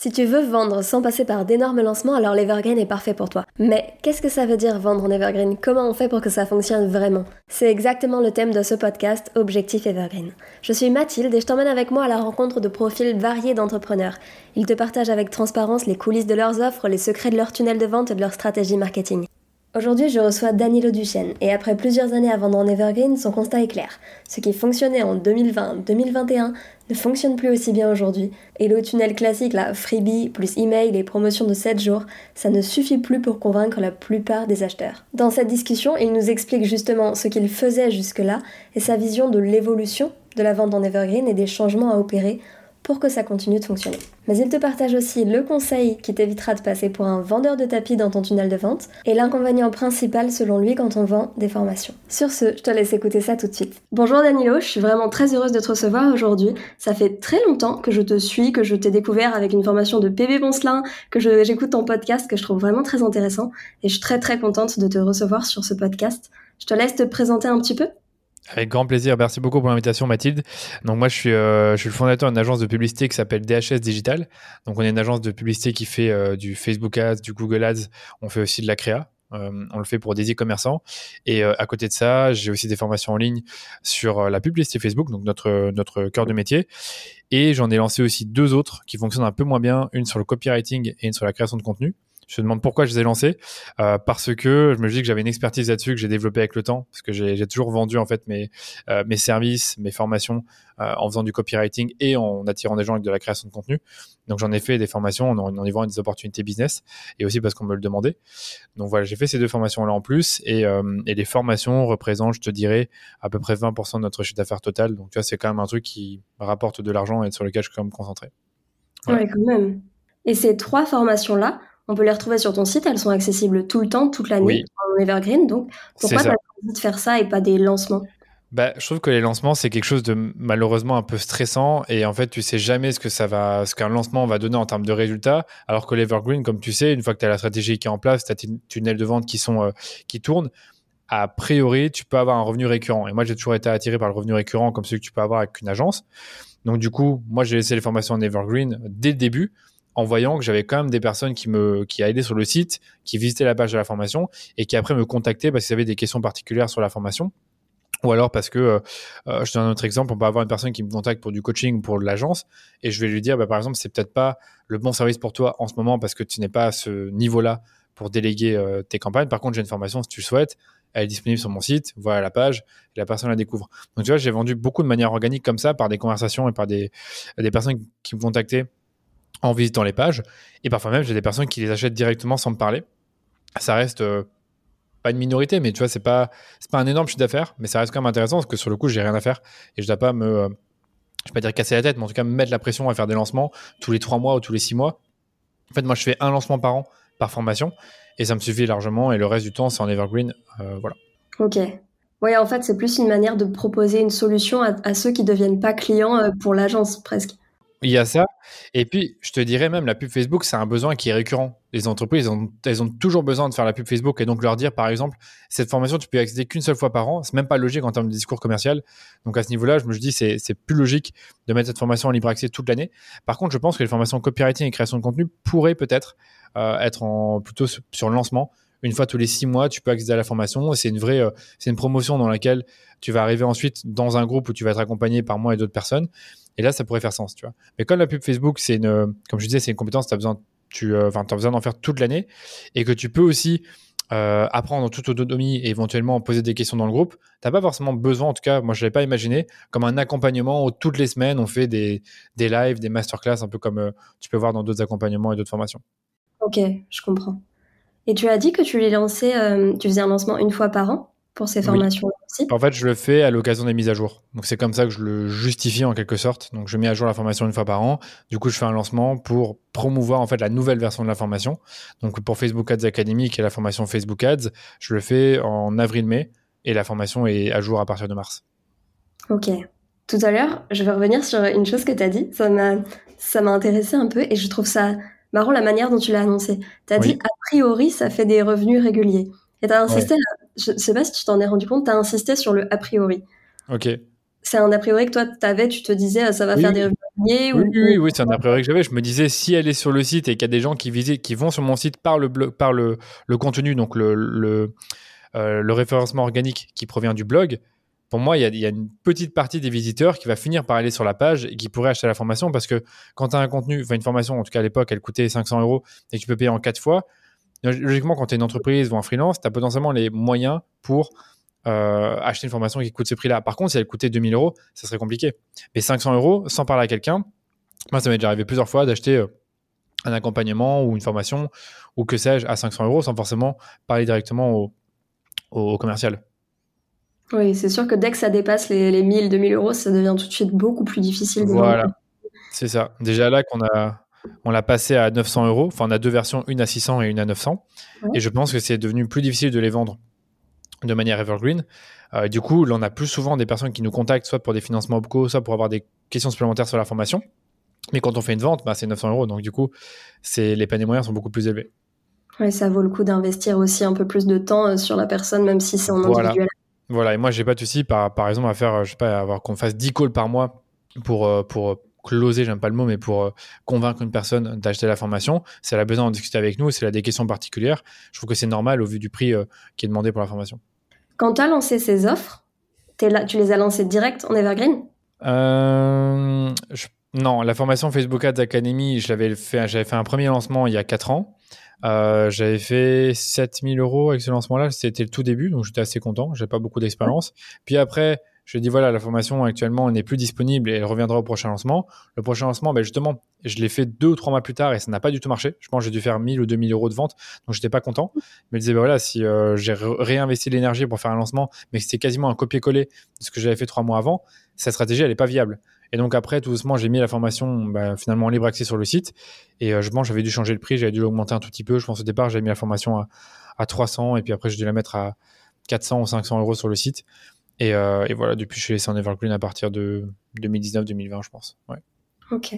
Si tu veux vendre sans passer par d'énormes lancements, alors l'Evergreen est parfait pour toi. Mais qu'est-ce que ça veut dire vendre en Evergreen? Comment on fait pour que ça fonctionne vraiment? C'est exactement le thème de ce podcast, Objectif Evergreen. Je suis Mathilde et je t'emmène avec moi à la rencontre de profils variés d'entrepreneurs. Ils te partagent avec transparence les coulisses de leurs offres, les secrets de leur tunnel de vente et de leur stratégie marketing. Aujourd'hui, je reçois Danilo Duchesne et après plusieurs années à vendre en Evergreen, son constat est clair. Ce qui fonctionnait en 2020-2021 ne fonctionne plus aussi bien aujourd'hui et le tunnel classique, la freebie plus email et promotion de 7 jours, ça ne suffit plus pour convaincre la plupart des acheteurs. Dans cette discussion, il nous explique justement ce qu'il faisait jusque-là et sa vision de l'évolution de la vente en Evergreen et des changements à opérer pour que ça continue de fonctionner. Mais il te partage aussi le conseil qui t'évitera de passer pour un vendeur de tapis dans ton tunnel de vente et l'inconvénient principal selon lui quand on vend des formations. Sur ce, je te laisse écouter ça tout de suite. Bonjour Danilo, je suis vraiment très heureuse de te recevoir aujourd'hui. Ça fait très longtemps que je te suis, que je t'ai découvert avec une formation de PB Boncelin, que j'écoute ton podcast que je trouve vraiment très intéressant et je suis très très contente de te recevoir sur ce podcast. Je te laisse te présenter un petit peu avec grand plaisir. Merci beaucoup pour l'invitation, Mathilde. Donc, moi, je suis, euh, le fondateur d'une agence de publicité qui s'appelle DHS Digital. Donc, on est une agence de publicité qui fait euh, du Facebook Ads, du Google Ads. On fait aussi de la créa. Euh, on le fait pour des e-commerçants. Et à côté de ça, j'ai aussi des formations en ligne sur la publicité Facebook, donc notre, notre cœur de métier. Et j'en ai lancé aussi deux autres qui fonctionnent un peu moins bien, une sur le copywriting et une sur la création de contenu. Je me demande pourquoi je les ai lancés. Euh, parce que je me dis que j'avais une expertise là-dessus que j'ai développée avec le temps. Parce que j'ai toujours vendu en fait mes, euh, mes services, mes formations euh, en faisant du copywriting et en attirant des gens avec de la création de contenu. Donc j'en ai fait des formations en, en y voyant des opportunités business et aussi parce qu'on me le demandait. Donc voilà, j'ai fait ces deux formations-là en plus et, et, les formations représentent, je te dirais, à peu près 20% de notre chiffre d'affaires total. Donc tu vois, c'est quand même un truc qui rapporte de l'argent et sur lequel je suis quand même concentré. Ouais, quand même. Et ces trois formations-là, on peut les retrouver sur ton site, elles sont accessibles tout le temps, toute l'année, en Evergreen. Donc, pourquoi tu as envie de faire ça et pas des lancements? Bah, je trouve que les lancements, c'est quelque chose de malheureusement un peu stressant et en fait, tu sais jamais ce que ça va, ce qu'un lancement va donner en termes de résultats. Alors que l'Evergreen, comme tu sais, une fois que tu as la stratégie qui est en place, tu as tes tunnels de vente qui sont, euh, qui tournent, a priori, tu peux avoir un revenu récurrent. Et moi, j'ai toujours été attiré par le revenu récurrent comme celui que tu peux avoir avec une agence. Donc, du coup, moi, j'ai laissé les formations en Evergreen dès le début en voyant que j'avais quand même des personnes qui me qui allaient sur le site, qui visitaient la page de la formation et qui après me contactaient parce qu'ils avaient des questions particulières sur la formation. Ou alors parce que, euh, euh, je donne un autre exemple, on peut avoir une personne qui me contacte pour du coaching ou pour l'agence, et je vais lui dire, bah, par exemple, c'est peut-être pas le bon service pour toi en ce moment parce que tu n'es pas à ce niveau-là pour déléguer euh, tes campagnes. Par contre, j'ai une formation si tu le souhaites, elle est disponible sur mon site, voilà la page, la personne la découvre. Donc tu vois, j'ai vendu beaucoup de manière organique comme ça par des conversations et par des, des personnes qui me contactaient en visitant les pages. Et parfois même, j'ai des personnes qui les achètent directement sans me parler. Ça reste euh, pas une minorité, mais tu vois, c'est pas, pas un énorme chiffre d'affaires, mais ça reste quand même intéressant parce que sur le coup, j'ai rien à faire et je dois pas me, euh, je vais pas dire casser la tête, mais en tout cas me mettre la pression à faire des lancements tous les trois mois ou tous les six mois. En fait, moi, je fais un lancement par an par formation et ça me suffit largement et le reste du temps, c'est en evergreen. Euh, voilà. Ok. Oui, en fait, c'est plus une manière de proposer une solution à, à ceux qui deviennent pas clients pour l'agence presque. Il y a ça. Et puis, je te dirais même, la pub Facebook, c'est un besoin qui est récurrent. Les entreprises, elles ont, toujours besoin de faire la pub Facebook et donc leur dire, par exemple, cette formation, tu peux y accéder qu'une seule fois par an. C'est même pas logique en termes de discours commercial. Donc, à ce niveau-là, je me dis, c'est, c'est plus logique de mettre cette formation en libre accès toute l'année. Par contre, je pense que les formations copywriting et création de contenu pourraient peut-être euh, être en, plutôt sur le lancement. Une fois tous les six mois, tu peux accéder à la formation. C'est une vraie, euh, c'est une promotion dans laquelle tu vas arriver ensuite dans un groupe où tu vas être accompagné par moi et d'autres personnes. Et là, ça pourrait faire sens, tu vois. Mais comme la pub Facebook, c'est une, comme je disais, c'est une compétence, tu as besoin, tu, euh, besoin d'en faire toute l'année et que tu peux aussi euh, apprendre en toute autonomie et éventuellement poser des questions dans le groupe. T'as pas forcément besoin, en tout cas, moi je l'avais pas imaginé, comme un accompagnement où toutes les semaines on fait des, des lives, des masterclass, un peu comme euh, tu peux voir dans d'autres accompagnements et d'autres formations. Ok, je comprends. Et tu as dit que tu les lançais, tu faisais un lancement une fois par an? Pour ces formations aussi En fait, je le fais à l'occasion des mises à jour. Donc, c'est comme ça que je le justifie en quelque sorte. Donc, je mets à jour la formation une fois par an. Du coup, je fais un lancement pour promouvoir en fait la nouvelle version de la formation. Donc, pour Facebook Ads Academy, qui est la formation Facebook Ads, je le fais en avril-mai et la formation est à jour à partir de mars. Ok. Tout à l'heure, je vais revenir sur une chose que tu as dit. Ça m'a, ça m'a intéressé un peu et je trouve ça marrant la manière dont tu l'as annoncé. Tu as dit, a priori, ça fait des revenus réguliers. Et tu as insisté je sais pas si tu t'en es rendu compte, tu as insisté sur le a priori. Ok. c'est un a priori que toi, tu avais, tu te disais, ça va faire des revenus oui, oui, oui, c'est un a priori que j'avais. Je me disais, si elle est sur le site et qu'il y a des gens qui, visitent, qui vont sur mon site par le, blog, par le, le contenu, donc le, le, euh, le, référencement organique qui provient du blog, pour moi, il y, a, il y, a, une petite partie des visiteurs qui va finir par aller sur la page et qui pourrait acheter la formation parce que quand tu as un contenu, enfin une formation, en tout cas à l'époque, elle coûtait 500 euros et que tu peux payer en quatre fois, logiquement, quand tu es une entreprise ou un freelance, tu as potentiellement les moyens pour euh, acheter une formation qui coûte ce prix-là. Par contre, si elle coûtait 2000 euros, ça serait compliqué. Mais 500 euros, sans parler à quelqu'un, moi, ça m'est déjà arrivé plusieurs fois d'acheter euh, un accompagnement ou une formation ou que sais-je à 500 euros sans forcément parler directement au, au, commercial. Oui, c'est sûr que dès que ça dépasse les, les 1000, 2000 euros, ça devient tout de suite beaucoup plus difficile. Voilà, c'est ça. Déjà là qu'on a, on l'a passé à 900 euros. Enfin, on a deux versions, une à 600 et une à 900. Et je pense que c'est devenu plus difficile de les vendre de manière evergreen. Euh, du coup, là, on a plus souvent des personnes qui nous contactent, soit pour des financements OPCO, soit pour avoir des questions supplémentaires sur la formation. Mais quand on fait une vente, bah, c'est 900 euros. Donc, du coup, les paniers moyens sont beaucoup plus élevés. Oui, ça vaut le coup d'investir aussi un peu plus de temps euh, sur la personne, même si c'est en voilà. individuel. Voilà, et moi, j'ai pas de souci, par, par exemple, à faire, je sais pas, avoir qu'on fasse 10 calls par mois pour, euh, pour closer, j'aime pas le mot, mais pour convaincre une personne d'acheter la formation. Si elle a besoin d'en discuter avec nous, si elle a des questions particulières, je trouve que c'est normal au vu du prix qui est demandé pour la formation. Quand tu as lancé ces offres, là, tu les as lancées direct en Evergreen? Euh, Non, la formation Facebook Ads Academy, j'avais fait, j'avais fait un premier lancement il y a 4 ans. Euh, j'avais fait 7000 euros avec ce lancement-là. C'était le tout début, donc j'étais assez content. J'ai pas beaucoup d'expérience. Puis après, je dis voilà, la formation actuellement n'est plus disponible et elle reviendra au prochain lancement. Le prochain lancement, ben justement, je l'ai fait deux ou trois mois plus tard et ça n'a pas du tout marché. Je pense que j'ai dû faire 1000 ou 2000 euros de vente, donc j'étais pas content. Mais je disais ben voilà, si euh, j'ai réinvesti l'énergie pour faire un lancement, mais que c'était quasiment un copier-coller de ce que j'avais fait trois mois avant, cette stratégie elle est pas viable. Et donc après, tout doucement, j'ai mis la formation ben, finalement en libre accès sur le site. Et euh, je pense j'avais dû changer le prix, j'avais dû l'augmenter un tout petit peu. Je pense au départ, j'avais mis la formation à, à 300 et puis après, j'ai dû la mettre à 400 ou 500 euros sur le site. Euh, et, voilà, depuis, je suis laissé en Evergreen à partir de 2019-2020, je pense. Ouais. Ok.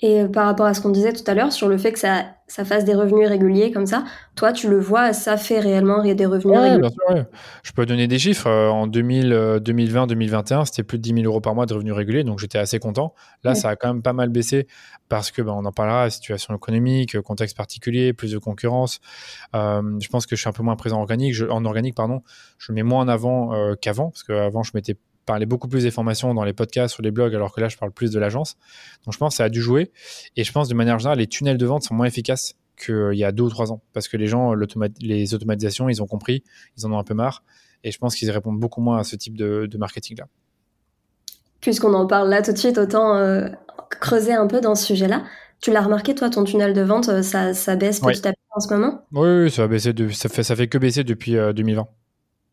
Et euh, par rapport à ce qu'on disait tout à l'heure sur le fait que ça, ça fasse des revenus réguliers comme ça, toi, tu le vois, ça fait réellement des revenus réguliers bien sûr, Je peux donner des chiffres. Euh, en 2020-2021, c'était plus de 10 000 euros par mois de revenus réguliers, donc j'étais assez content. Là, ça a quand même pas mal baissé parce que, ben, on en parlera, situation économique, contexte particulier, plus de concurrence. Euh, je pense que je suis un peu moins présent en organique. Je, en organique, pardon, je mets moins en avant qu'avant, parce qu'avant, je m'étais parler beaucoup plus des formations dans les podcasts, sur les blogs, alors que là, je parle plus de l'agence. Donc, je pense que ça a dû jouer. Et je pense, de manière générale, les tunnels de vente sont moins efficaces qu'il y a deux ou trois ans. Parce que les gens, les automatisations, ils ont compris, ils en ont un peu marre. Et je pense qu'ils répondent beaucoup moins à ce type de, marketing-là. Puisqu'on en parle là tout de suite, autant euh, creuser un peu dans ce sujet-là. Tu l'as remarqué, toi, ton tunnel de vente, euh, ça, ça baisse petit à petit en ce moment? Oui, ça, a baissé de, ça, fait, ça fait que baisser depuis 2020.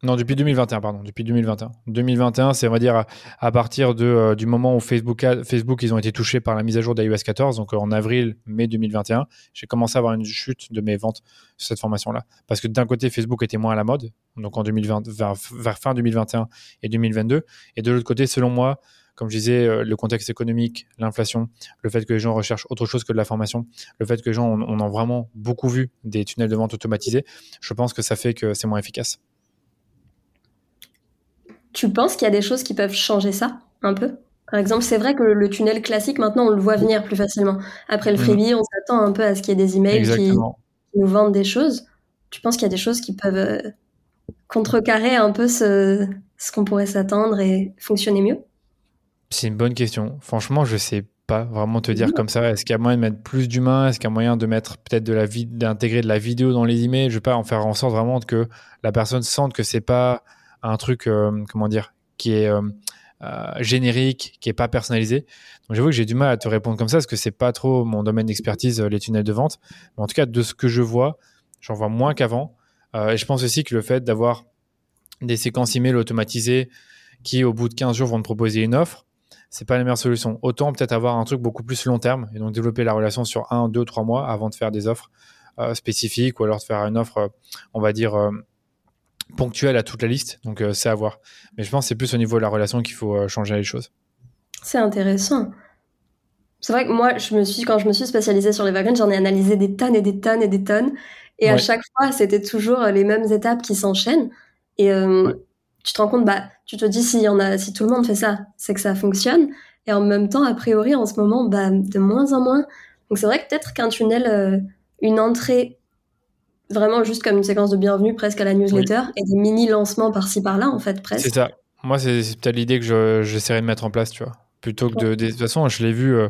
Non, depuis 2021, pardon. Depuis 2021. 2021, c'est, on va dire, à, partir euh, du moment où Facebook, Facebook, ils ont été touchés par la mise à jour d'iOS 14, donc euh, en avril, mai 2021, j'ai commencé à avoir une chute de mes ventes sur cette formation-là. Parce que d'un côté, Facebook était moins à la mode, donc en 2020, vers, fin 2021 et 2022. Et de l'autre côté, selon moi, comme je disais, euh, le contexte économique, l'inflation, le fait que les gens recherchent autre chose que de la formation, le fait que les gens, on, on a vraiment beaucoup vu des tunnels de vente automatisés, je pense que ça fait que c'est moins efficace. Tu penses qu'il y a des choses qui peuvent changer ça un peu? Par exemple, c'est vrai que le tunnel classique, maintenant, on le voit venir plus facilement. Après le mm. freebie, on s'attend un peu à ce qu'il y ait des emails qui, nous vendent des choses. Tu penses qu'il y a des choses qui peuvent euh, contrecarrer un peu ce, ce qu'on pourrait s'attendre et fonctionner mieux? C'est une bonne question. Franchement, je sais pas vraiment te dire mm. comme ça. Est-ce qu'il y a moyen de mettre plus d'humains? Est-ce qu'il y a moyen de mettre peut-être de la d'intégrer de la vidéo dans les emails? Je vais pas en faire en sorte vraiment que la personne sente que c'est pas un truc, euh, comment dire, qui est euh, euh, générique, qui est pas personnalisé. Donc j'avoue que j'ai du mal à te répondre comme ça parce que c'est pas trop mon domaine d'expertise les tunnels de vente. Mais en tout cas, de ce que je vois, j'en vois moins qu'avant. et je pense aussi que le fait d'avoir des séquences email automatisées qui, au bout de 15 jours, vont te proposer une offre, c'est pas la meilleure solution. Autant peut-être avoir un truc beaucoup plus long terme et donc développer la relation sur un, deux, trois mois avant de faire des offres spécifiques ou alors de faire une offre, on va dire, ponctuel à toute la liste, donc euh, c'est à voir. Mais je pense que c'est plus au niveau de la relation qu'il faut euh, changer les choses. C'est intéressant. C'est vrai que moi, je me suis, quand je me suis spécialisée sur les wagons, j'en ai analysé des tonnes et des tonnes et des tonnes. Et à chaque fois, c'était toujours les mêmes étapes qui s'enchaînent. Et euh, tu te rends compte, bah, tu te dis si, y en a, si tout le monde fait ça, c'est que ça fonctionne. Et en même temps, a priori, en ce moment, bah, de moins en moins. Donc c'est vrai que peut-être qu'un tunnel, euh, une entrée vraiment juste comme une séquence de bienvenue presque à la newsletter et des mini lancements par-ci par-là, en fait, presque. C'est ça. Moi, c'est peut-être l'idée que j'essaierai de mettre en place, tu vois. Plutôt que de. De, toute façon, je l'ai vu. Euh,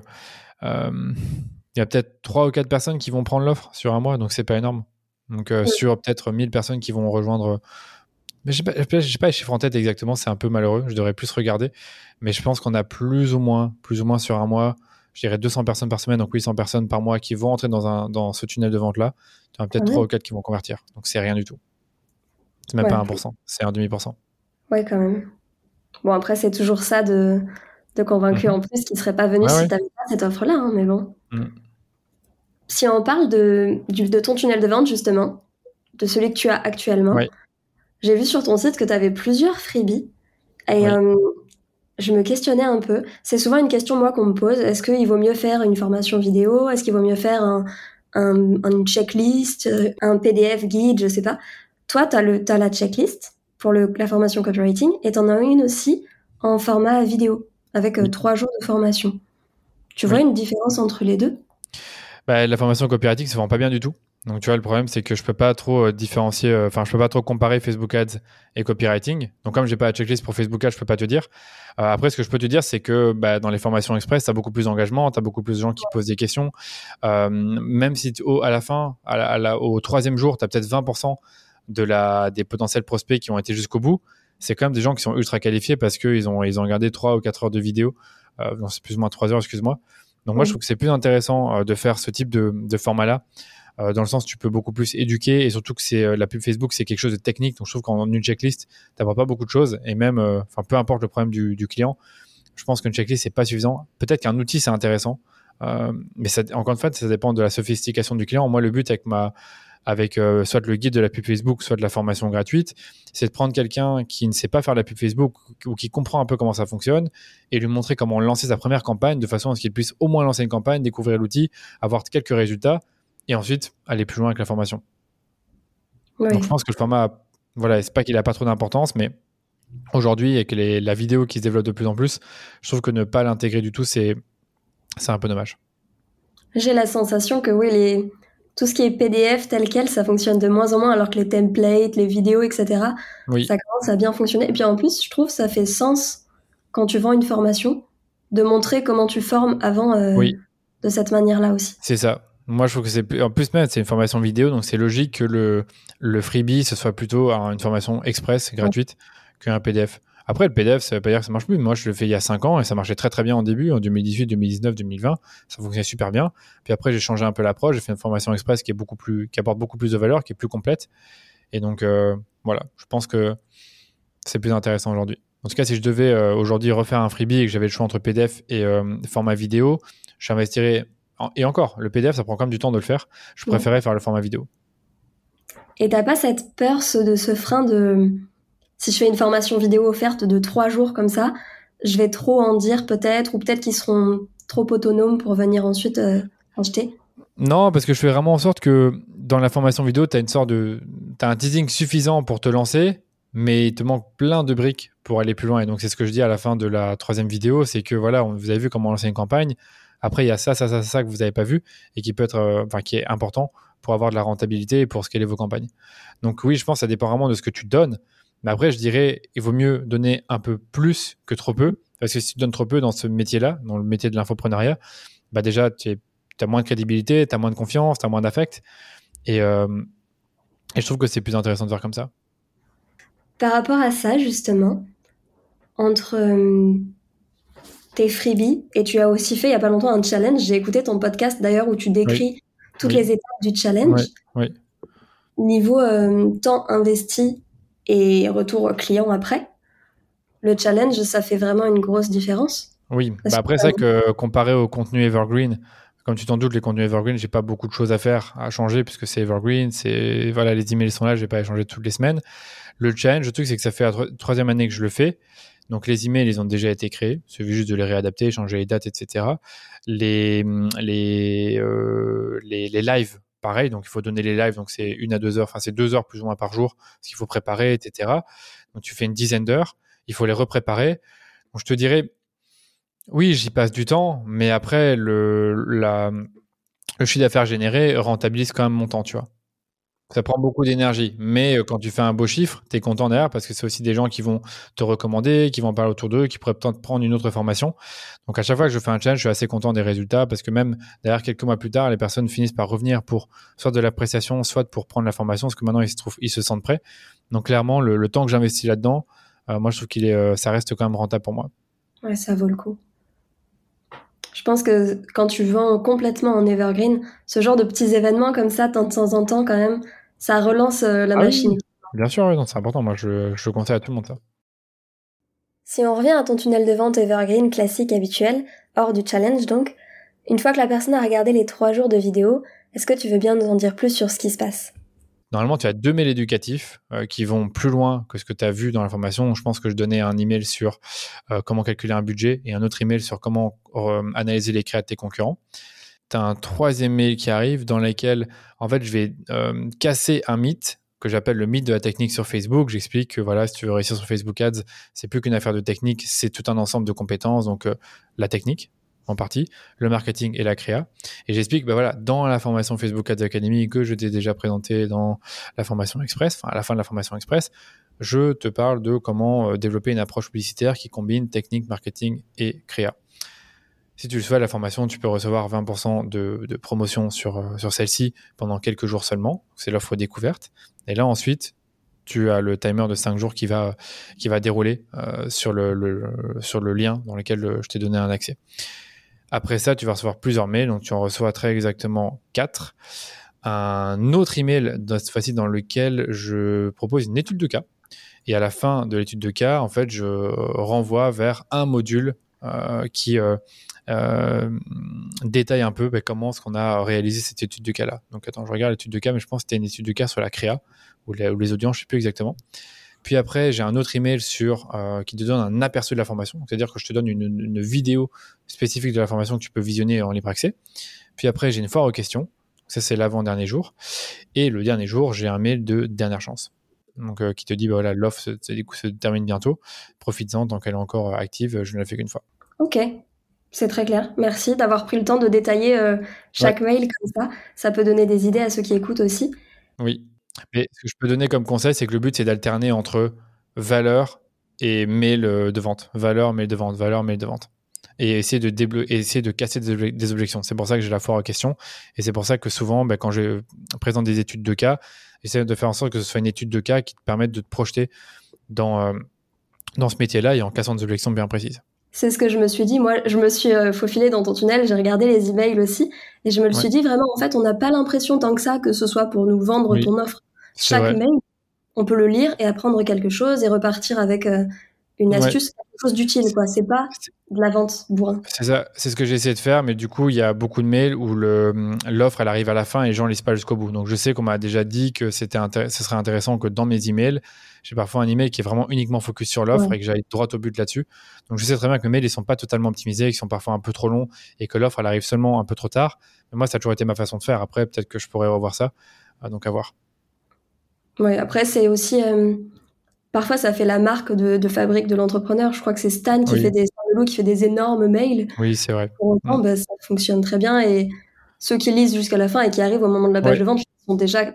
euh, il y a peut-être 3 ou 4 personnes qui vont prendre l'offre sur un mois, donc c'est pas énorme. Donc sur peut-être 1000 personnes qui vont rejoindre mais je n'ai pas, pas, les chiffres en tête exactement, c'est un peu malheureux, je devrais plus regarder. Mais je pense qu'on a plus ou moins, plus ou moins sur un mois, je dirais 200 personnes par semaine, donc 800 personnes par mois qui vont entrer dans, un, dans ce tunnel de vente-là. Tu as peut-être 3 ou 4 qui vont convertir. Donc c'est rien du tout. C'est même pas 1%, c'est un demi-pourcent. Ouais, quand même. Bon, après, c'est toujours ça de, de convaincre mhm. en plus qui ne serait pas venu si tu n'avais pas cette offre-là, hein, mais bon. Mhm. Si on parle de, de ton tunnel de vente, justement, de celui que tu as actuellement, j'ai vu sur ton site que tu avais plusieurs freebies. Et euh, je me questionnais un peu. C'est souvent une question, moi, qu'on me pose. Est-ce qu'il vaut mieux faire une formation vidéo? Est-ce qu'il vaut mieux faire un, un, checklist, euh, un PDF guide, je sais pas. Toi, tu as, as, la checklist pour le, la formation copywriting et tu en as une aussi en format vidéo avec euh, trois jours de formation. Tu vois une différence entre les deux? Bah, La formation copywriting, ça ne vend pas bien du tout. Donc tu vois, le problème, c'est que je peux pas trop euh, différencier, euh, enfin, je peux pas trop comparer Facebook Ads et copywriting. Donc comme j'ai pas la checklist pour Facebook Ads, je peux pas te dire. Euh, après, ce que je peux te dire, c'est que bah, dans les formations express, tu as beaucoup plus d'engagement, tu as beaucoup plus de gens qui posent des questions. même si à la fin, à au troisième jour, tu as peut-être 20% de la, des potentiels prospects qui ont été jusqu'au bout, c'est quand même des gens qui sont ultra qualifiés parce qu'ils ont, ils ont regardé 3 ou 4 heures de vidéo. non, c'est plus ou moins 3 heures, excuse-moi. Donc moi, je trouve que c'est plus intéressant de faire ce type de, de format-là. Euh, dans le sens tu peux beaucoup plus éduquer et surtout que c'est euh, la pub Facebook c'est quelque chose de technique. Donc je trouve qu'en une checklist tu pas beaucoup de choses et même euh, enfin peu importe le problème du, client je pense qu'une checklist c'est pas suffisant. Peut-être qu'un outil c'est intéressant mais encore une fois ça dépend de la sophistication du client. Moi le but avec ma avec soit le guide de la pub Facebook, soit de la formation gratuite, c'est de prendre quelqu'un qui ne sait pas faire la pub Facebook ou qui comprend un peu comment ça fonctionne et lui montrer comment lancer sa première campagne de façon à ce qu'il puisse au moins lancer une campagne, découvrir l'outil, avoir quelques résultats et ensuite aller plus loin avec la formation. Donc je pense que le format, voilà, c'est pas qu'il a pas trop d'importance, mais aujourd'hui, avec les, la vidéo qui se développe de plus en plus, je trouve que ne pas l'intégrer du tout, c'est un peu dommage. J'ai la sensation que oui, les, tout ce qui est PDF tel quel, ça fonctionne de moins en moins, alors que les templates, les vidéos, etc., ça commence à bien fonctionner. Et puis en plus, je trouve que ça fait sens quand tu vends une formation de montrer comment tu formes avant euh, de cette manière-là aussi. C'est ça. Moi, je trouve que c'est en plus même c'est une formation vidéo, donc c'est logique que le, le freebie ce soit plutôt une formation express gratuite qu'un PDF. Après, le PDF, ça veut pas dire que ça marche plus. Moi, je le fais il y a 5 ans et ça marchait très très bien en début, en 2018, 2019, 2020. Ça fonctionnait super bien. Puis après, j'ai changé un peu l'approche. J'ai fait une formation express qui est beaucoup plus, qui apporte beaucoup plus de valeur, qui est plus complète. Et donc, euh, voilà, je pense que c'est plus intéressant aujourd'hui. En tout cas, si je devais euh, aujourd'hui refaire un freebie et que j'avais le choix entre PDF et euh, format vidéo, j'investirais et encore, le PDF, ça prend quand même du temps de le faire. Je préférais faire le format vidéo. Et t'as pas cette peur de ce frein de si je fais une formation vidéo offerte de trois jours comme ça, je vais trop en dire peut-être, ou peut-être qu'ils seront trop autonomes pour venir ensuite euh, acheter? Non, parce que je fais vraiment en sorte que dans la formation vidéo, tu as une sorte de. As un teasing suffisant pour te lancer, mais il te manque plein de briques pour aller plus loin. Et donc, c'est ce que je dis à la fin de la troisième vidéo c'est que voilà, vous avez vu comment lancer une campagne. Après, il y a ça, ça, ça, ça que vous n'avez pas vu et qui peut être, euh, enfin, qui est important pour avoir de la rentabilité et pour scaler vos campagnes. Donc oui, je pense que ça dépend vraiment de ce que tu donnes. Mais après, je dirais, il vaut mieux donner un peu plus que trop peu. Parce que si tu donnes trop peu dans ce métier-là, dans le métier de l'infoprenariat, bah déjà, tu as moins de crédibilité, tu as moins de confiance, tu as moins d'affect. Et, euh, et je trouve que c'est plus intéressant de faire comme ça. Par rapport à ça, justement, entre euh, tes freebies et tu as aussi fait il y a pas longtemps un challenge. J'ai écouté ton podcast d'ailleurs où tu décris toutes les étapes du challenge. Oui. Niveau euh, temps investi et retour client après, le challenge, ça fait vraiment une grosse différence? Oui, bah après, c'est que comparé au contenu Evergreen, comme tu t'en doutes, les contenus Evergreen, j'ai pas beaucoup de choses à faire, à changer, puisque c'est Evergreen, c'est voilà, les emails sont là, je vais pas les changer toutes les semaines. Le challenge, le truc, c'est que ça fait la troisième année que je le fais. Donc les emails, ils ont déjà été créés. Il suffit juste de les réadapter, changer les dates, etc. Les, les, euh, les, les lives, pareil. Donc il faut donner les lives. Donc c'est une à deux heures. Enfin c'est deux heures plus ou moins par jour, ce qu'il faut préparer, etc. Donc tu fais une dizaine d'heures. il faut les repréparer. je te dirais, oui, j'y passe du temps, mais après, le, la, le chiffre d'affaires généré rentabilise quand même mon temps, tu vois. Ça prend beaucoup d'énergie, mais euh, quand tu fais un beau chiffre, tu es content derrière parce que c'est aussi des gens qui vont te recommander, qui vont parler autour d'eux, qui pourraient peut-être prendre une autre formation. Donc à chaque fois que je fais un challenge, je suis assez content des résultats parce que même derrière quelques mois plus tard, les personnes finissent par revenir pour soit de l'appréciation, soit pour prendre la formation parce que maintenant ils se trouvent, ils se sentent prêts. Donc clairement, le, temps que j'investis là-dedans, euh, moi je trouve qu'il est, euh, ça reste quand même rentable pour moi. Ouais, ça vaut le coup. Je pense que quand tu vends complètement en evergreen, ce genre de petits événements comme ça, de temps en temps quand même, ça relance euh, la ah machine. Bien sûr, c'est important. Moi, je, je conseille à tout le monde ça. Si on revient à ton tunnel de vente Evergreen classique habituel, hors du challenge donc, une fois que la personne a regardé les trois jours de vidéo, est-ce que tu veux bien nous en dire plus sur ce qui se passe? Normalement, tu as deux mails éducatifs euh, qui vont plus loin que ce que tu as vu dans l'information. Je pense que je donnais un email sur euh, comment calculer un budget et un autre email sur comment analyser les créas de tes concurrents tu as un troisième mail qui arrive dans lequel, en fait, je vais euh, casser un mythe que j'appelle le mythe de la technique sur Facebook. J'explique que voilà, si tu veux réussir sur Facebook Ads, c'est plus qu'une affaire de technique, c'est tout un ensemble de compétences. Donc, euh, la technique, en partie, le marketing et la créa. Et j'explique, bah voilà, dans la formation Facebook Ads Academy que je t'ai déjà présenté dans la formation express, enfin à la fin de la formation express, je te parle de comment euh, développer une approche publicitaire qui combine technique, marketing et créa. Si tu le souhaites, la formation, tu peux recevoir 20% de, promotion sur, euh, sur celle-ci pendant quelques jours seulement. C'est l'offre découverte. Et là, ensuite, tu as le timer de 5 jours qui va, qui va dérouler euh, sur, le, sur le lien dans lequel euh, je t'ai donné un accès. Après ça, tu vas recevoir plusieurs mails. Donc, tu en reçois très exactement 4. Un autre email, cette fois-ci, dans lequel je propose une étude de cas. Et à la fin de l'étude de cas, en fait, je renvoie vers un module qui, détaille un peu ben, comment est-ce qu'on a réalisé cette étude de cas-là. Donc attends, je regarde l'étude de cas, mais je pense que c'était une étude de cas sur la créa ou les, audiences, je ne sais plus exactement. Puis après, j'ai un autre email sur, euh, qui te donne un aperçu de la formation. C'est-à-dire que je te donne une, vidéo spécifique de la formation que tu peux visionner en libre accès. Puis après, j'ai une foire aux questions. Ça, c'est l'avant-dernier jour. Et le dernier jour, j'ai un mail de dernière chance. Donc, euh, qui te dit, bah, voilà, l'offre se, se, termine bientôt. Profites-en tant qu'elle est encore active. Je ne la fais qu'une fois. Ok. C'est très clair. Merci d'avoir pris le temps de détailler euh, chaque mail comme ça. Ça peut donner des idées à ceux qui écoutent aussi. Oui. Mais ce que je peux donner comme conseil, c'est que le but, c'est d'alterner entre valeur et mail euh, de vente. Valeur, mail de vente, valeur, mail de vente. Et essayer de, essayer de casser des, objections. C'est pour ça que j'ai la foire aux questions. Et c'est pour ça que souvent, ben, quand je présente des études de cas, j'essaie de faire en sorte que ce soit une étude de cas qui te permette de te projeter dans, euh, dans ce métier-là et en cassant des objections bien précises. C'est ce que je me suis dit. Moi, je me suis euh, faufilée dans ton tunnel, j'ai regardé les emails aussi, et je me le suis dit vraiment, en fait, on n'a pas l'impression tant que ça que ce soit pour nous vendre ton offre. Chaque email, on peut le lire et apprendre quelque chose et repartir avec euh, une astuce, quelque chose d'utile, quoi. C'est pas de la vente bourrin. C'est ça, c'est ce que j'ai essayé de faire, mais du coup, il y a beaucoup de mails où l'offre, elle arrive à la fin et les gens ne lisent pas jusqu'au bout. Donc, je sais qu'on m'a déjà dit que c'était ce serait intéressant que dans mes emails, j'ai parfois un email qui est vraiment uniquement focus sur l'offre et que j'aille droit au but là-dessus. Donc, je sais très bien que mes mails, ils sont pas totalement optimisés, qu'ils sont parfois un peu trop longs et que l'offre, elle arrive seulement un peu trop tard. Mais moi, ça a toujours été ma façon de faire. Après, peut-être que je pourrais revoir ça. Ah, donc, à voir. Ouais, après, c'est aussi. Euh, parfois, ça fait la marque de, fabrique de l'entrepreneur. Je crois que c'est Stan qui fait des qui fait des énormes mails. Oui, c'est vrai. Pour autant, mm. bah, ça fonctionne très bien et ceux qui lisent jusqu'à la fin et qui arrivent au moment de la page de vente sont déjà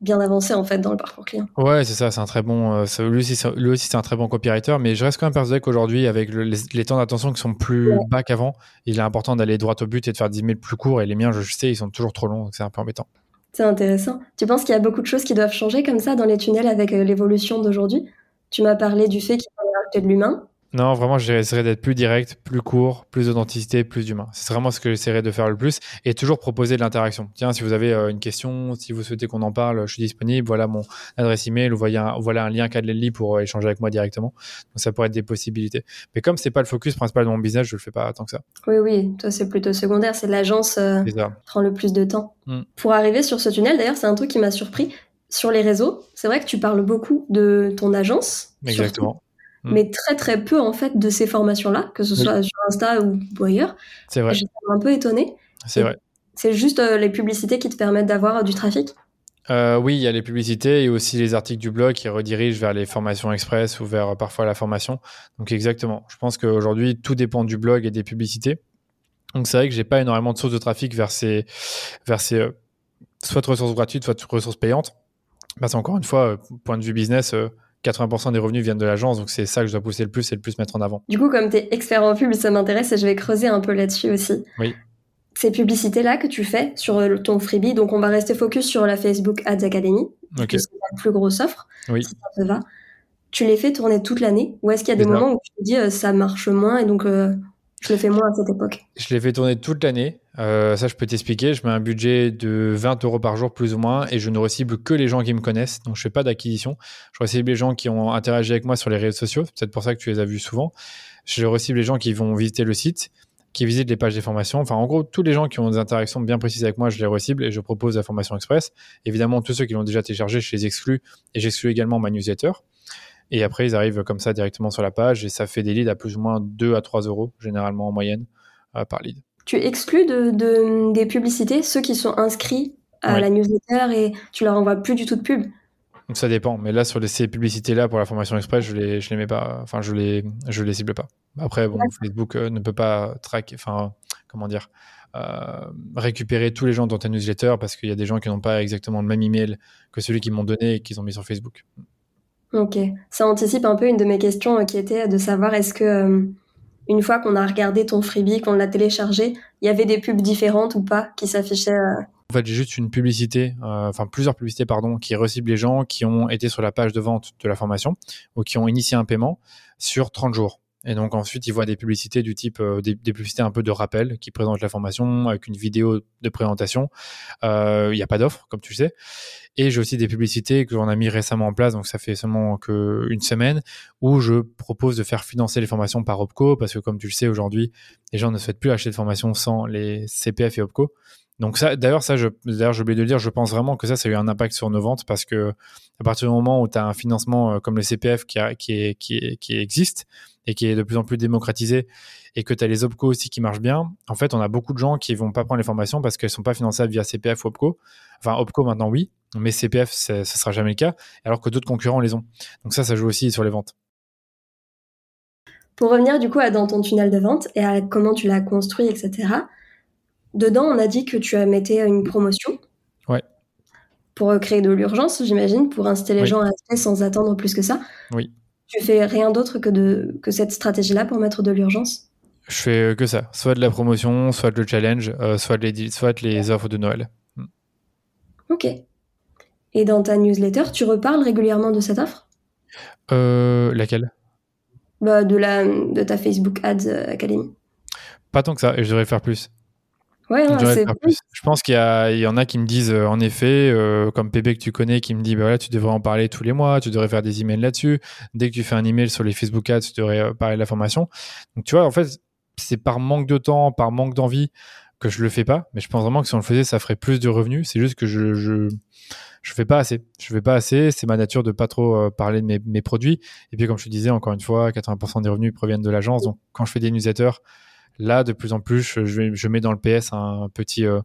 bien avancés en fait dans le parcours client. Ouais, c'est ça, c'est un très bon. Euh, lui aussi, c'est un très bon copywriter, mais je reste quand même persuadé qu'aujourd'hui, avec les, temps d'attention qui sont plus bas qu'avant, il est important d'aller droit au but et de faire 10 mails plus courts. Et les miens, je sais, ils sont toujours trop longs, donc c'est un peu embêtant. C'est intéressant. Tu penses qu'il y a beaucoup de choses qui doivent changer comme ça dans les tunnels avec euh, l'évolution d'aujourd'hui? Tu m'as parlé du fait qu'il fallait rajouter de l'humain. Non, vraiment, j'essaierai d'être plus direct, plus court, plus d'authenticité, plus d'humain. C'est vraiment ce que j'essaierai de faire le plus et toujours proposer de l'interaction. Tiens, si vous avez euh, une question, si vous souhaitez qu'on en parle, je suis disponible. Voilà mon adresse email ou voilà un, voilà un lien Calendly pour euh, échanger avec moi directement. Donc, ça pourrait être des possibilités. Mais comme c'est pas le focus principal de mon business, je le fais pas tant que ça. Oui, oui, toi, c'est plutôt secondaire. C'est l'agence euh, qui prend le plus de temps. Mm. Pour arriver sur ce tunnel, d'ailleurs, c'est un truc qui m'a surpris. Sur les réseaux, c'est vrai que tu parles beaucoup de ton agence. Exactement. Mm. mais très très peu en fait de ces formations-là, que ce soit sur Insta ou, ailleurs. C'est vrai. J'étais un peu étonnée. C'est vrai. C'est juste euh, les publicités qui te permettent d'avoir du trafic? Euh, oui, il y a les publicités et aussi les articles du blog qui redirigent vers les formations express ou vers parfois la formation. Donc exactement. Je pense qu'aujourd'hui, tout dépend du blog et des publicités. Donc c'est vrai que j'ai pas énormément de sources de trafic vers ces, vers ces euh, soit ressources gratuites, soit ressources payantes. Parce qu'encore une fois, euh, point de vue business, 80% des revenus viennent de l'agence, donc c'est ça que je dois pousser le plus et le plus mettre en avant. Du coup, comme tu es expert en pub, ça m'intéresse et je vais creuser un peu là-dessus aussi. Oui ces publicités-là que tu fais sur euh, ton freebie, donc on va rester focus sur la Facebook Ads Academy, okay. c'est la plus grosse offre, oui. si ça te va. Tu les fais tourner toute l'année ou est-ce qu'il y a des moments où tu te dis euh, ça marche moins et donc euh, je le fais moins à cette époque Je les fais tourner toute l'année. ça, je peux t'expliquer. Je mets un budget de 20 euros par jour plus ou moins et je ne recible que les gens qui me connaissent. Donc, je fais pas d'acquisition. Je recible les gens qui ont interagi avec moi sur les réseaux sociaux. C'est peut-être pour ça que tu les as vus souvent. Je recible les gens qui vont visiter le site qui visitent les pages des formations. Enfin, en gros, tous les gens qui ont des interactions bien précises avec moi, je les recible et je propose la formation express. Évidemment, tous ceux qui l'ont déjà téléchargé, je les exclus et j'exclus également ma newsletter. Et après, ils arrivent comme ça directement sur la page et ça fait des leads à plus ou moins 2 à 3 euros, généralement en moyenne, euh, par lead. Tu exclus de, des publicités ceux qui sont inscrits à la newsletter et tu leur envoies plus du tout de pub? Ça dépend, mais là sur ces publicités-là pour la formation express, je les, je les mets pas, enfin je les, je les cible pas. Après, bon, Facebook euh, ne peut pas traquer, enfin comment dire, euh, récupérer tous les gens dans ta newsletter parce qu'il y a des gens qui n'ont pas exactement le même email que celui qu'ils m'ont donné et qu'ils ont mis sur Facebook. Ok, ça anticipe un peu une de mes questions euh, qui était de savoir est-ce que une fois qu'on a regardé ton freebie, qu'on l'a téléchargé, il y avait des pubs différentes ou pas qui s'affichaient en fait, j'ai juste une publicité, euh, enfin plusieurs publicités, pardon, qui reciblent les gens qui ont été sur la page de vente de la formation ou qui ont initié un paiement sur 30 jours. Et donc ensuite, ils voient des publicités du type, euh, des, publicités un peu de rappel qui présentent la formation avec une vidéo de présentation. Euh, il n'y a pas d'offre, comme tu le sais. Et j'ai aussi des publicités que l'on a mis récemment en place, donc ça fait seulement qu'une semaine, où je propose de faire financer les formations par OPCO, parce que comme tu le sais, aujourd'hui, les gens ne souhaitent plus acheter de formation sans les CPF et OPCO. Donc ça, d'ailleurs, ça, d'ailleurs, j'ai oublié de le dire, je pense vraiment que ça, ça a eu un impact sur nos ventes parce que à partir du moment où tu as un financement euh, comme le CPF qui, existe et qui est de plus en plus démocratisé et que tu as les OPCO aussi qui marchent bien, en fait, on a beaucoup de gens qui vont pas prendre les formations parce qu'elles sont pas finançables via CPF ou OPCO. Enfin, OPCO maintenant, oui, mais CPF, ce sera jamais le cas, alors que d'autres concurrents les ont. Donc ça, ça joue aussi sur les ventes. Pour revenir du coup à dans ton tunnel de vente et à comment tu l'as construit, etc., Dedans, on a dit que tu as mettais une promotion. Ouais. Pour euh, créer de l'urgence, j'imagine, pour inciter les gens à acheter sans attendre plus que ça. Oui. Tu fais rien d'autre que, de, que cette stratégie-là pour mettre de l'urgence? Je fais euh, que ça. Soit de la promotion, soit le challenge, euh, soit, les, soit les offres de Noël. Hmm. Ok. Et dans ta newsletter, tu reparles régulièrement de cette offre? Laquelle? Bah, de, la, de ta Facebook Ads Academy. Pas tant que ça, et je devrais faire plus. Je pense qu'il y, en a qui me disent, euh, en effet, euh, comme Pépé que tu connais, qui me dit, bah voilà, tu devrais en parler tous les mois, tu devrais faire des emails là-dessus. Dès que tu fais un email sur les Facebook Ads, tu devrais euh, parler de la formation. Donc, tu vois, en fait, c'est par manque de temps, par manque d'envie que je le fais pas. Mais je pense vraiment que si on le faisait, ça ferait plus de revenus. C'est juste que je, je, je fais pas assez. Je fais pas assez. C'est ma nature de pas trop parler de mes, mes, produits. Et puis, comme je te disais, encore une fois, 80% des revenus proviennent de l'agence. Donc, quand je fais des newsletters, Là, de plus en plus, je, mets dans le PS un petit euh,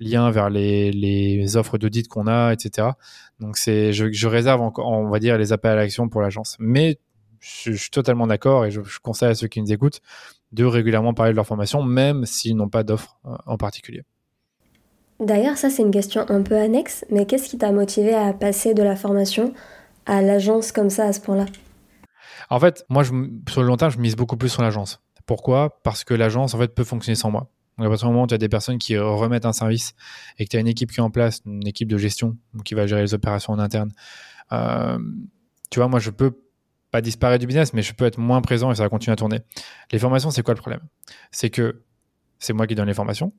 lien vers les, offres d'audit qu'on a, etc. Donc, c'est, je, réserve encore, on va dire, les appels à l'action pour l'agence. Mais je, suis totalement d'accord et je, conseille à ceux qui nous écoutent de régulièrement parler de leur formation, même s'ils n'ont pas d'offre euh, en particulier. D'ailleurs, ça, c'est une question un peu annexe, mais qu'est-ce qui t'a motivé à passer de la formation à l'agence comme ça, à ce point-là? En fait, moi, sur le long terme, je mise beaucoup plus sur l'agence. Pourquoi? Parce que l'agence en fait peut fonctionner sans moi. À partir du moment où tu as des personnes qui remettent un service et que tu as une équipe qui est en place, une équipe de gestion qui va gérer les opérations en interne, euh, tu vois, moi je peux pas disparaître du business, mais je peux être moins présent et ça va continuer à tourner. Les formations, c'est quoi le problème? C'est que c'est moi qui donne les formations.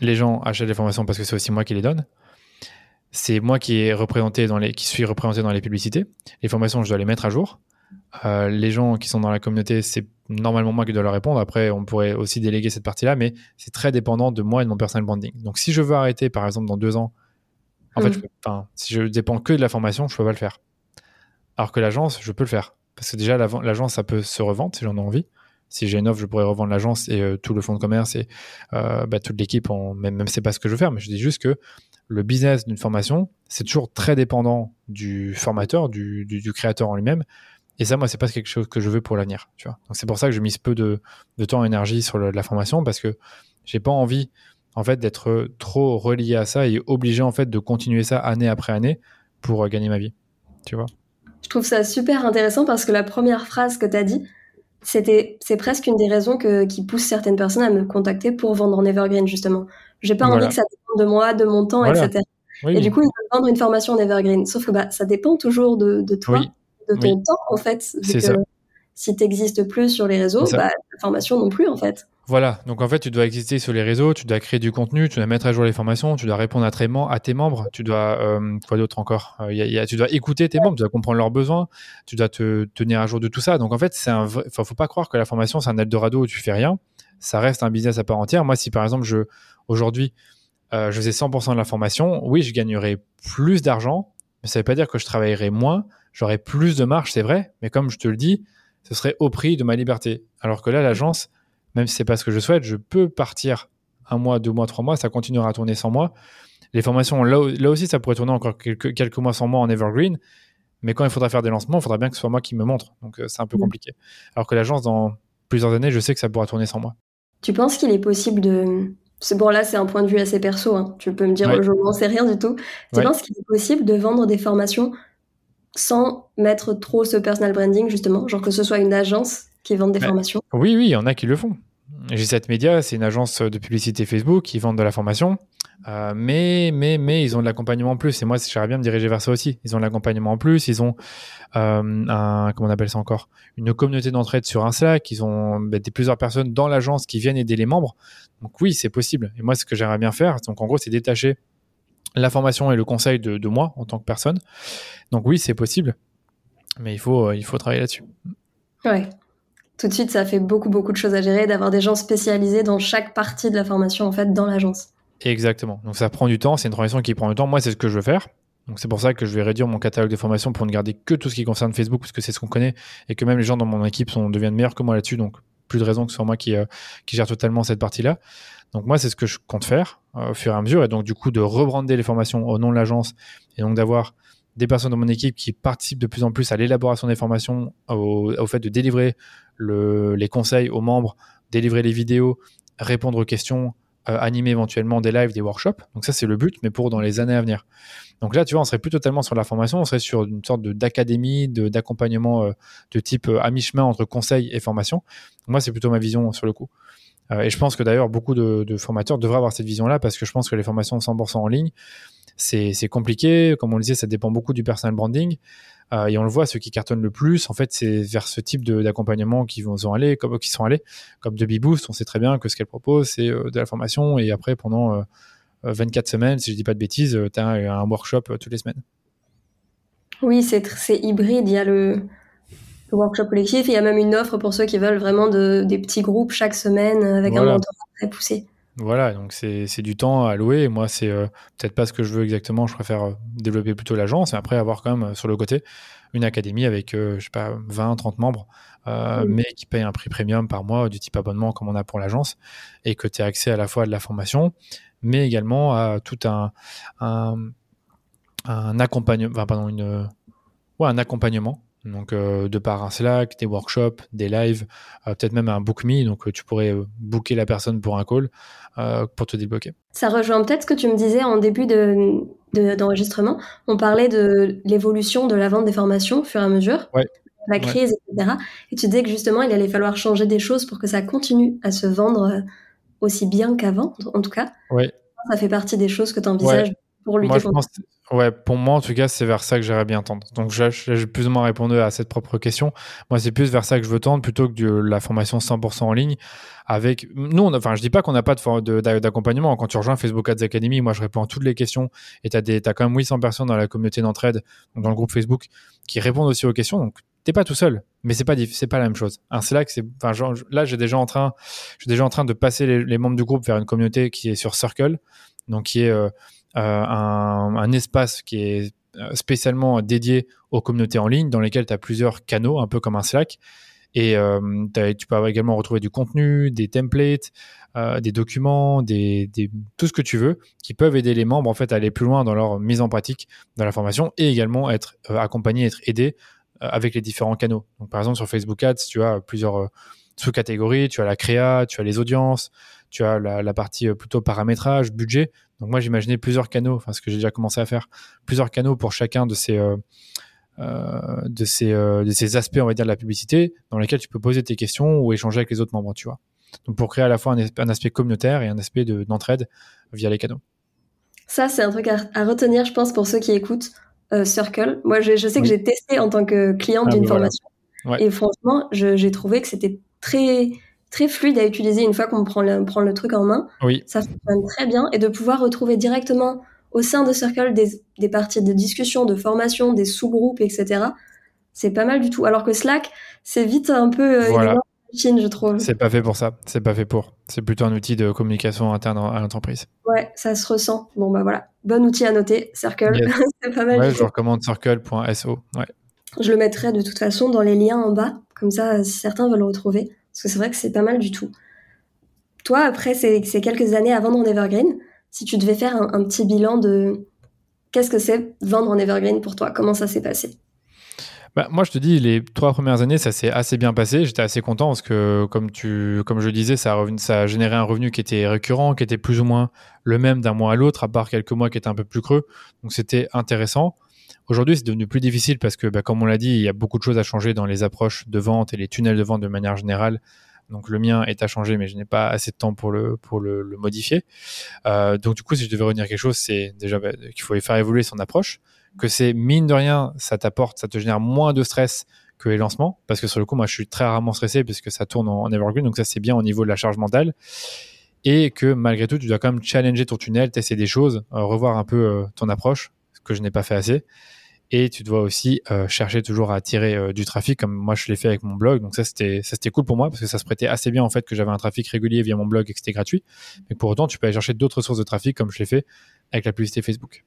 Les gens achètent les formations parce que c'est aussi moi qui les donne. C'est moi qui qui suis représenté dans les publicités. Les formations, je dois les mettre à jour. Euh, les gens qui sont dans la communauté, c'est normalement moi qui dois leur répondre. Après, on pourrait aussi déléguer cette partie-là, mais c'est très dépendant de moi et de mon personal branding. Donc, si je veux arrêter, par exemple, dans deux ans, en fait, mm. si je dépends que de la formation, je peux pas le faire. Alors que l'agence, je peux le faire. Parce que déjà, l'agence, ça peut se revendre si j'en ai envie. Si j'ai une offre, je pourrais revendre l'agence et euh, tout le fonds de commerce et euh, bah, toute l'équipe, même, même c'est pas ce que je veux faire, mais je dis juste que le business d'une formation, c'est toujours très dépendant du formateur, du, créateur en lui-même. Et ça, moi, c'est pas quelque chose que je veux pour l'avenir. Tu vois. Donc c'est pour ça que je mise peu de, temps et énergie sur la formation parce que j'ai pas envie en fait d'être trop relié à ça et obligé en fait de continuer ça année après année pour euh, gagner ma vie. Tu vois. Je trouve ça super intéressant parce que la première phrase que tu as dit, c'était c'est presque une des raisons que, qui pousse certaines personnes à me contacter pour vendre en evergreen justement. J'ai pas envie que ça dépende de moi, de mon temps, etc. Et du coup, ils veulent vendre une formation en evergreen. Sauf que bah, ça dépend toujours de, de toi, de ton temps en fait. C'est ça. Si tu n'existes plus sur les réseaux, bah, la formation non plus en fait. Voilà, donc en fait, tu dois exister sur les réseaux, tu dois créer du contenu, tu dois mettre à jour les formations, tu dois répondre à, à tes membres, tu dois, euh, quoi d'autre encore? Euh, Tu dois écouter tes membres, tu dois comprendre leurs besoins, tu dois te tenir à jour de tout ça. Donc en fait, c'est un vrai... faut pas croire que la formation, c'est un Eldorado où tu fais rien. Ça reste un business à part entière. Moi, si par exemple, je aujourd'hui, euh, je faisais 100% de la formation, oui, je gagnerais plus d'argent, mais ça veut pas dire que je travaillerais moins. J'aurais plus de marge, c'est vrai, mais comme je te le dis, ce serait au prix de ma liberté. Alors que là, l'agence même si c'est pas ce que je souhaite, je peux partir un mois, deux mois, trois mois, ça continuera à tourner sans moi. Les formations, là, aussi, ça pourrait tourner encore quelques, quelques, mois sans moi en evergreen. Mais quand il faudra faire des lancements, il faudra bien que ce soit moi qui me montre. Donc euh, c'est un peu mm. compliqué. Alors que l'agence, dans plusieurs années, je sais que ça pourra tourner sans moi. Tu penses qu'il est possible de. Bon, là, c'est un point de vue assez perso. Hein. Tu peux me dire, je n'en sais rien du tout. Tu penses qu'il est possible de vendre des formations sans mettre trop ce personal branding, justement Genre que ce soit une agence qui vendent des formations Oui, oui, il y en a qui le font. G7 Media, c'est une agence de publicité Facebook qui vendent de la formation. Euh, mais, mais, mais ils ont de l'accompagnement en plus. Et moi, j'aimerais bien me diriger vers ça aussi. Ils ont de l'accompagnement en plus. Ils ont euh, un, comment on appelle ça encore? Une communauté d'entraide sur un Slack. Ils ont bah, des, plusieurs personnes dans l'agence qui viennent aider les membres. Donc oui, c'est possible. Et moi, ce que j'aimerais bien faire, donc en gros, c'est détacher la formation et le conseil de, de moi en tant que personne. Donc oui, c'est possible. Mais il faut, il faut travailler là-dessus. Ouais tout de suite, ça fait beaucoup, beaucoup de choses à gérer, d'avoir des gens spécialisés dans chaque partie de la formation, en fait, dans l'agence. Exactement. Donc, ça prend du temps. C'est une transition qui prend du temps. Moi, c'est ce que je veux faire. Donc, c'est pour ça que je vais réduire mon catalogue de formation pour ne garder que tout ce qui concerne Facebook, parce que c'est ce qu'on connaît et que même les gens dans mon équipe sont, deviennent meilleurs que moi là-dessus. Donc, plus de raison que ce soit moi qui, euh, qui gère totalement cette partie-là. Donc, moi, c'est ce que je compte faire euh, au fur et à mesure. Et donc, du coup, de rebrander les formations au nom de l'agence et donc d'avoir des personnes dans mon équipe qui participent de plus en plus à l'élaboration des formations, au, fait de délivrer les conseils aux membres, délivrer les vidéos, répondre aux questions, euh, animer éventuellement des lives, des workshops. Donc ça, c'est le but, mais pour dans les années à venir. Donc là, tu vois, on serait plus totalement sur la formation, on serait sur une sorte d'académie, d'accompagnement euh, de, type à mi-chemin entre conseil et formation. Moi, c'est plutôt ma vision sur le coup. Et je pense que d'ailleurs, beaucoup de, formateurs devraient avoir cette vision-là parce que je pense que les formations 100% en ligne, c'est compliqué. Comme on le disait, ça dépend beaucoup du personal branding. Euh, et on le voit, ceux qui cartonnent le plus, en fait, c'est vers ce type d'accompagnement qu'ils vont aller, comme qui sont allés, comme de Boost. On sait très bien que ce qu'elle propose, c'est euh, de la formation. Et après, pendant 24 euh, semaines, si je dis pas de bêtises, tu as un, workshop toutes les semaines. Oui, c'est hybride. Il y a le, workshop collectif. Il y a même une offre pour ceux qui veulent vraiment de, des petits groupes chaque semaine avec un mentorat très poussé. Voilà, donc c'est du temps à louer. moi, c'est euh, peut-être pas ce que je veux exactement. Je préfère euh, développer plutôt l'agence et après avoir quand même euh, sur le côté une académie avec, je sais pas, 20, 30 membres, mais qui paye un prix premium par mois du type abonnement comme on a pour l'agence et que tu as accès à la fois à de la formation, mais également à tout un, un, un accompagnement, enfin, pardon, une, ouais, un accompagnement donc, euh, de par un Slack, des workshops, des lives, euh, peut-être même un BookMe. Donc, euh, tu pourrais booker la personne pour un call pour te débloquer. Ça rejoint peut-être ce que tu me disais en début d'enregistrement. De, On parlait de l'évolution de la vente des formations au fur et à mesure. La crise, etc. Et tu disais que justement, il allait falloir changer des choses pour que ça continue à se vendre aussi bien qu'avant, en tout cas. Ça fait partie des choses que tu envisages pour lutter contre Ouais, pour moi, en tout cas, c'est vers ça que j'aimerais bien tendre. Donc, j'ai plus ou moins répondu à cette propre question. Moi, c'est plus vers ça que je veux tendre plutôt que de la formation 100% en ligne. Avec nous, on enfin, je dis pas qu'on n'a pas d'accompagnement. Quand tu rejoins Facebook Ads Academy, moi, je réponds à toutes les questions et tu as, as, quand même 800 personnes dans la communauté d'entraide, dans le groupe Facebook, qui répondent aussi aux questions. Donc, t'es pas tout seul, mais c'est pas c'est pas la même chose. Un Slack, c'est, enfin, genre, là, j'ai déjà en train, je suis déjà en train de passer les, les, membres du groupe vers une communauté qui est sur Circle, donc qui est euh, euh, un, espace qui est euh, spécialement dédié aux communautés en ligne dans lesquelles tu as plusieurs canaux, un peu comme un Slack. Et tu peux également retrouver du contenu, des templates, des documents, des, tout ce que tu veux, qui peuvent aider les membres en fait à aller plus loin dans leur mise en pratique dans la formation et également être accompagnés, être aidés avec les différents canaux. Donc par exemple sur Facebook Ads, tu as plusieurs sous-catégories, tu as la créa, tu as les audiences, tu as la, partie euh, plutôt paramétrage, budget. Donc moi j'imaginais plusieurs canaux, enfin ce que j'ai déjà commencé à faire, plusieurs canaux pour chacun de ces, euh, euh, de, ces, de ces aspects, on va dire, de la publicité, dans lesquels tu peux poser tes questions ou échanger avec les autres membres, tu vois. Donc pour créer à la fois un, aspect communautaire et un aspect d'entraide via les canaux. Ça, c'est un truc à, retenir, je pense, pour ceux qui écoutent Circle. Moi, je, sais que j'ai testé en tant que cliente ah, d'une formation. Et franchement, j'ai trouvé que c'était très très fluide à utiliser une fois qu'on prend le, prend le truc en main. Oui. Ça fonctionne très bien et de pouvoir retrouver directement au sein de Circle des, des parties de discussion, de formation, des sous-groupes, etc. C'est pas mal du tout. Alors que Slack, c'est vite un peu euh, voilà. machine, je trouve. C'est pas fait pour ça. C'est pas fait pour. C'est plutôt un outil de communication interne à l'entreprise. Ouais, ça se ressent. Bon bah voilà, bon outil à noter, Circle. c'est pas mal. Ouais, je recommande circle.so. Ouais. Je le mettrai de toute façon dans les liens en bas, comme ça, certains veulent le retrouver. Parce que c'est vrai que c'est pas mal du tout. Toi, après ces, quelques années à vendre en Evergreen, si tu devais faire un, petit bilan de qu'est-ce que c'est vendre en Evergreen pour toi, comment ça s'est passé? Bah, moi, je te dis, les trois premières années, ça s'est assez bien passé. J'étais assez content parce que, comme, tu, comme je disais, ça ça a généré un revenu qui était récurrent, qui était plus ou moins le même d'un mois à l'autre, à part quelques mois qui étaient un peu plus creux. Donc, c'était intéressant. Aujourd'hui, c'est devenu plus difficile parce que, bah, comme on l'a dit, il y a beaucoup de choses à changer dans les approches de vente et les tunnels de vente de manière générale. Donc le mien est à changer, mais je n'ai pas assez de temps pour le, pour le, modifier. Euh, donc du coup, si je devais retenir quelque chose, c'est déjà bah, qu'il faut faire évoluer son approche, que c'est mine de rien, ça t'apporte, ça te génère moins de stress que les lancements, parce que sur le coup, moi, je suis très rarement stressé puisque ça tourne en, evergreen, donc ça c'est bien au niveau de la charge mentale. Et que malgré tout, tu dois quand même challenger ton tunnel, tester des choses, euh, revoir un peu euh, ton approche, que je n'ai pas fait assez. Et tu dois aussi euh, chercher toujours à attirer euh, du trafic comme moi je l'ai fait avec mon blog. Donc ça c'était ça c'était cool pour moi parce que ça se prêtait assez bien en fait que j'avais un trafic régulier via mon blog et que c'était gratuit. Mais pour autant tu peux aller chercher d'autres sources de trafic comme je l'ai fait avec la publicité Facebook.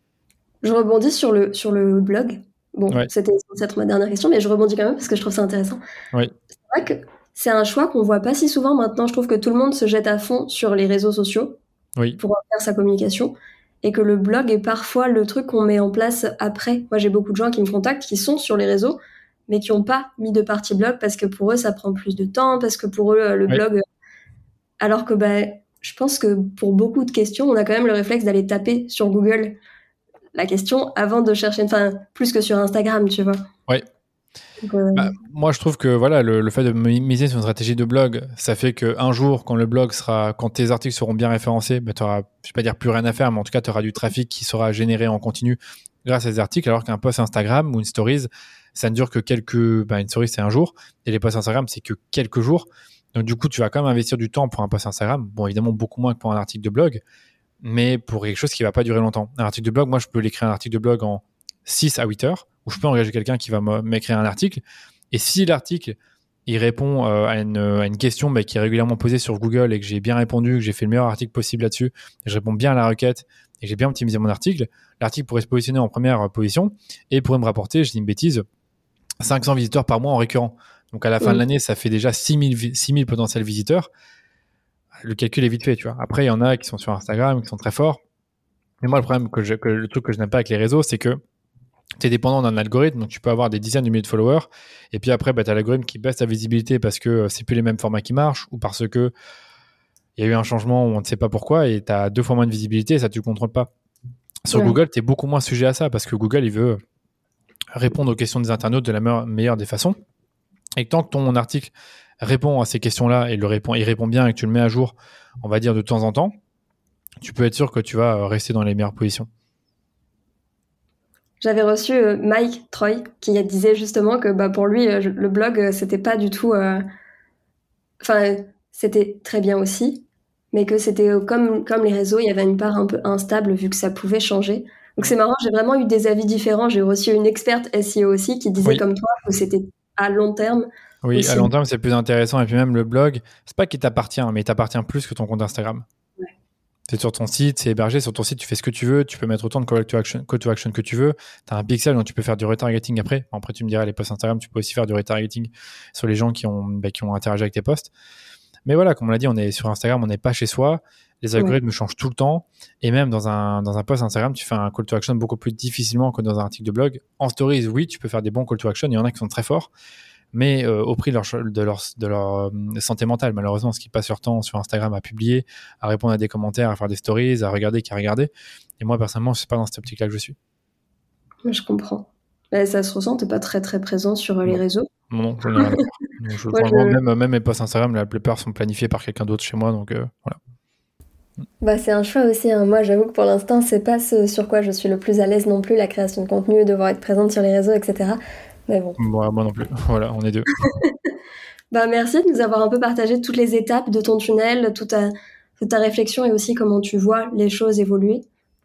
Je rebondis sur le sur le blog. Bon c'était être ma dernière question mais je rebondis quand même parce que je trouve ça intéressant. Oui. c'est vrai que c'est un choix qu'on voit pas si souvent maintenant. Je trouve que tout le monde se jette à fond sur les réseaux sociaux oui. pour faire sa communication et que le blog est parfois le truc qu'on met en place après. Moi, j'ai beaucoup de gens qui me contactent, qui sont sur les réseaux, mais qui n'ont pas mis de partie blog parce que pour eux, ça prend plus de temps, parce que pour eux, euh, le blog... Alors que bah, je pense que pour beaucoup de questions, on a quand même le réflexe d'aller taper sur Google la question avant de chercher, enfin, plus que sur Instagram, tu vois. Oui, euh, bah, moi, je trouve que voilà, le, fait de miser sur une stratégie de blog, ça fait qu'un jour, quand le blog sera, quand tes articles seront bien référencés, bah, tu auras, je vais pas dire plus rien à faire, mais en tout cas, tu auras du trafic qui sera généré en continu grâce à ces articles, alors qu'un post Instagram ou une stories, ça ne dure que quelques, bah, une story c'est un jour, et les posts Instagram c'est que quelques jours. Donc du coup, tu vas quand même investir du temps pour un post Instagram. Bon, évidemment beaucoup moins que pour un article de blog, mais pour quelque chose qui va pas durer longtemps. Un article de blog, moi, je peux l'écrire un article de blog en 6 à 8 heures où je peux engager quelqu'un qui va m'écrire un article. Et si l'article il répond euh, à, une, à, une, question bah, qui est régulièrement posée sur Google et que j'ai bien répondu, que j'ai fait le meilleur article possible là-dessus, et je réponds bien à la requête et que j'ai bien optimisé mon article, l'article pourrait se positionner en première position et pourrait me rapporter, je dis une bêtise, 500 visiteurs par mois en récurrent. Donc à la fin de l'année, ça fait déjà 6000, 6000 potentiels visiteurs. Le calcul est vite fait, tu vois. Après, il y en a qui sont sur Instagram, qui sont très forts. Mais moi, le problème que, je, que le truc que je n'aime pas avec les réseaux, c'est que tu es dépendant d'un algorithme, donc tu peux avoir des dizaines de milliers de followers, et puis après, bah, tu as l'algorithme qui baisse ta visibilité parce que euh, c'est plus les mêmes formats qui marchent, ou parce que il y a eu un changement où on ne sait pas pourquoi, et tu as deux fois moins de visibilité, et ça tu ne contrôles pas. Sur Google, tu es beaucoup moins sujet à ça, parce que Google, il veut répondre aux questions des internautes de la meilleure des façons. Et tant que ton article répond à ces questions-là, et le répond, il répond bien, et que tu le mets à jour, on va dire de temps en temps, tu peux être sûr que tu vas rester dans les meilleures positions. J'avais reçu euh, Mike Troy qui disait justement que bah, pour lui, euh, le blog, euh, c'était pas du tout. Enfin, c'était très bien aussi, mais que c'était comme, comme les réseaux, il y avait une part un peu instable vu que ça pouvait changer. Donc c'est marrant, j'ai vraiment eu des avis différents. J'ai reçu une experte SEO aussi qui disait comme toi que c'était à long terme. Oui, à long terme, c'est plus intéressant. Et puis même le blog, c'est pas qu'il t'appartient, mais il t'appartient plus que ton compte Instagram. C'est sur ton site, c'est hébergé sur ton site, tu fais ce que tu veux, tu peux mettre autant de call to action, call to action que tu veux. Tu as un pixel donc tu peux faire du retargeting après. Après, tu me diras, les posts Instagram, tu peux aussi faire du retargeting sur les gens qui ont, bah, qui ont interagi avec tes posts. Mais voilà, comme on l'a dit, on est sur Instagram, on n'est pas chez soi. Les algorithmes changent tout le temps. Et même dans un, dans un post Instagram, tu fais un call to action beaucoup plus difficilement que dans un article de blog. En stories, oui, tu peux faire des bons call to action. Il y en a qui sont très forts mais euh, au prix de leur, de leur, de leur euh, santé mentale, malheureusement, ce qui passe leur temps sur Instagram à publier, à répondre à des commentaires, à faire des stories, à regarder, qui a regardé. Et moi, personnellement, je ne suis pas dans cette optique-là que je suis. Je comprends. ça se ressent, tu pas très très présent sur les réseaux. Non, je même, même mes posts Instagram, la plupart sont planifiés par quelqu'un d'autre chez moi, donc euh, voilà. Bah, c'est un choix aussi. Hein. Moi, j'avoue que pour l'instant, c'est pas ce sur quoi je suis le plus à l'aise non plus, la création de contenu, devoir être présente sur les réseaux, etc. Mais bon. Moi, moi non plus. Voilà, on est deux. bah, merci de nous avoir un peu partagé toutes les étapes de ton tunnel, toute ta, toute ta réflexion et aussi comment tu vois les choses évoluer.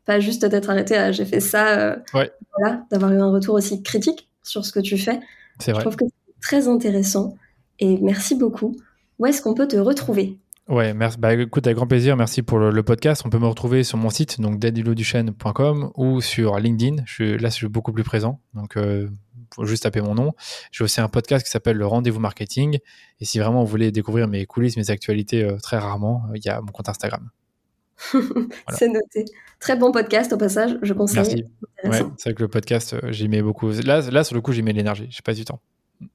Pas juste d'être arrêté à j'ai fait ça, euh, voilà, d'avoir eu un retour aussi critique sur ce que tu fais. C'est vrai. Je trouve que c'est très intéressant et merci beaucoup. Où est-ce qu'on peut te retrouver? Ouais, merci. Bah, écoute, avec grand plaisir. Merci pour le, podcast. On peut me retrouver sur mon site, donc daddyloduchesne.com ou sur LinkedIn. Je suis, là, je suis beaucoup plus présent. Donc, euh, faut juste taper mon nom. J'ai aussi un podcast qui s'appelle Le Rendez-vous Marketing. Et si vraiment vous voulez découvrir mes coulisses, mes actualités euh, très rarement, il y a mon compte Instagram. C'est noté. Très bon podcast au passage, je pense. Merci. Ouais, c'est vrai que le podcast, euh, j'y mets beaucoup. Là, là, sur le coup, j'y mets l'énergie. Je pas du temps.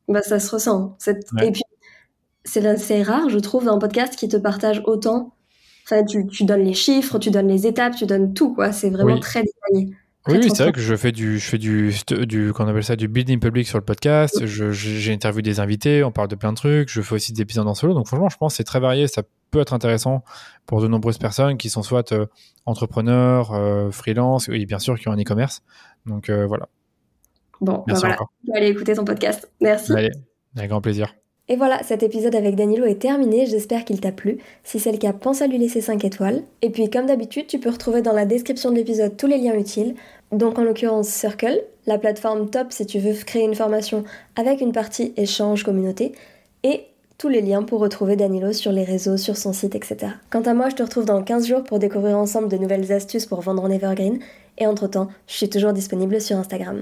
Bah, ça se ressent. Et puis, c'est rare, je trouve, un podcast qui te partage autant. Enfin, tu, tu, donnes les chiffres, tu donnes les étapes, tu donnes tout, quoi. C'est vraiment très détaillé. Oui, c'est vrai que je fais du, je fais du, du, qu'on appelle ça, du building public sur le podcast. j'ai interviewé des invités, on parle de plein de trucs. Je fais aussi des épisodes en solo. Donc, franchement, je pense que c'est très varié. Ça peut être intéressant pour de nombreuses personnes qui sont soit euh, entrepreneurs, euh, freelance, et bien sûr qui ont un e-commerce. Donc, euh, voilà. Bon, bah voilà. Allez écouter ton podcast. Merci. Allez, avec grand plaisir. Et voilà, cet épisode avec Danilo est terminé, j'espère qu'il t'a plu. Si c'est le cas, pense à lui laisser 5 étoiles. Et puis comme d'habitude, tu peux retrouver dans la description de l'épisode tous les liens utiles. Donc en l'occurrence Circle, la plateforme top si tu veux créer une formation avec une partie échange communauté, et tous les liens pour retrouver Danilo sur les réseaux, sur son site, etc. Quant à moi, je te retrouve dans 15 jours pour découvrir ensemble de nouvelles astuces pour vendre en Evergreen, et entre-temps, je suis toujours disponible sur Instagram.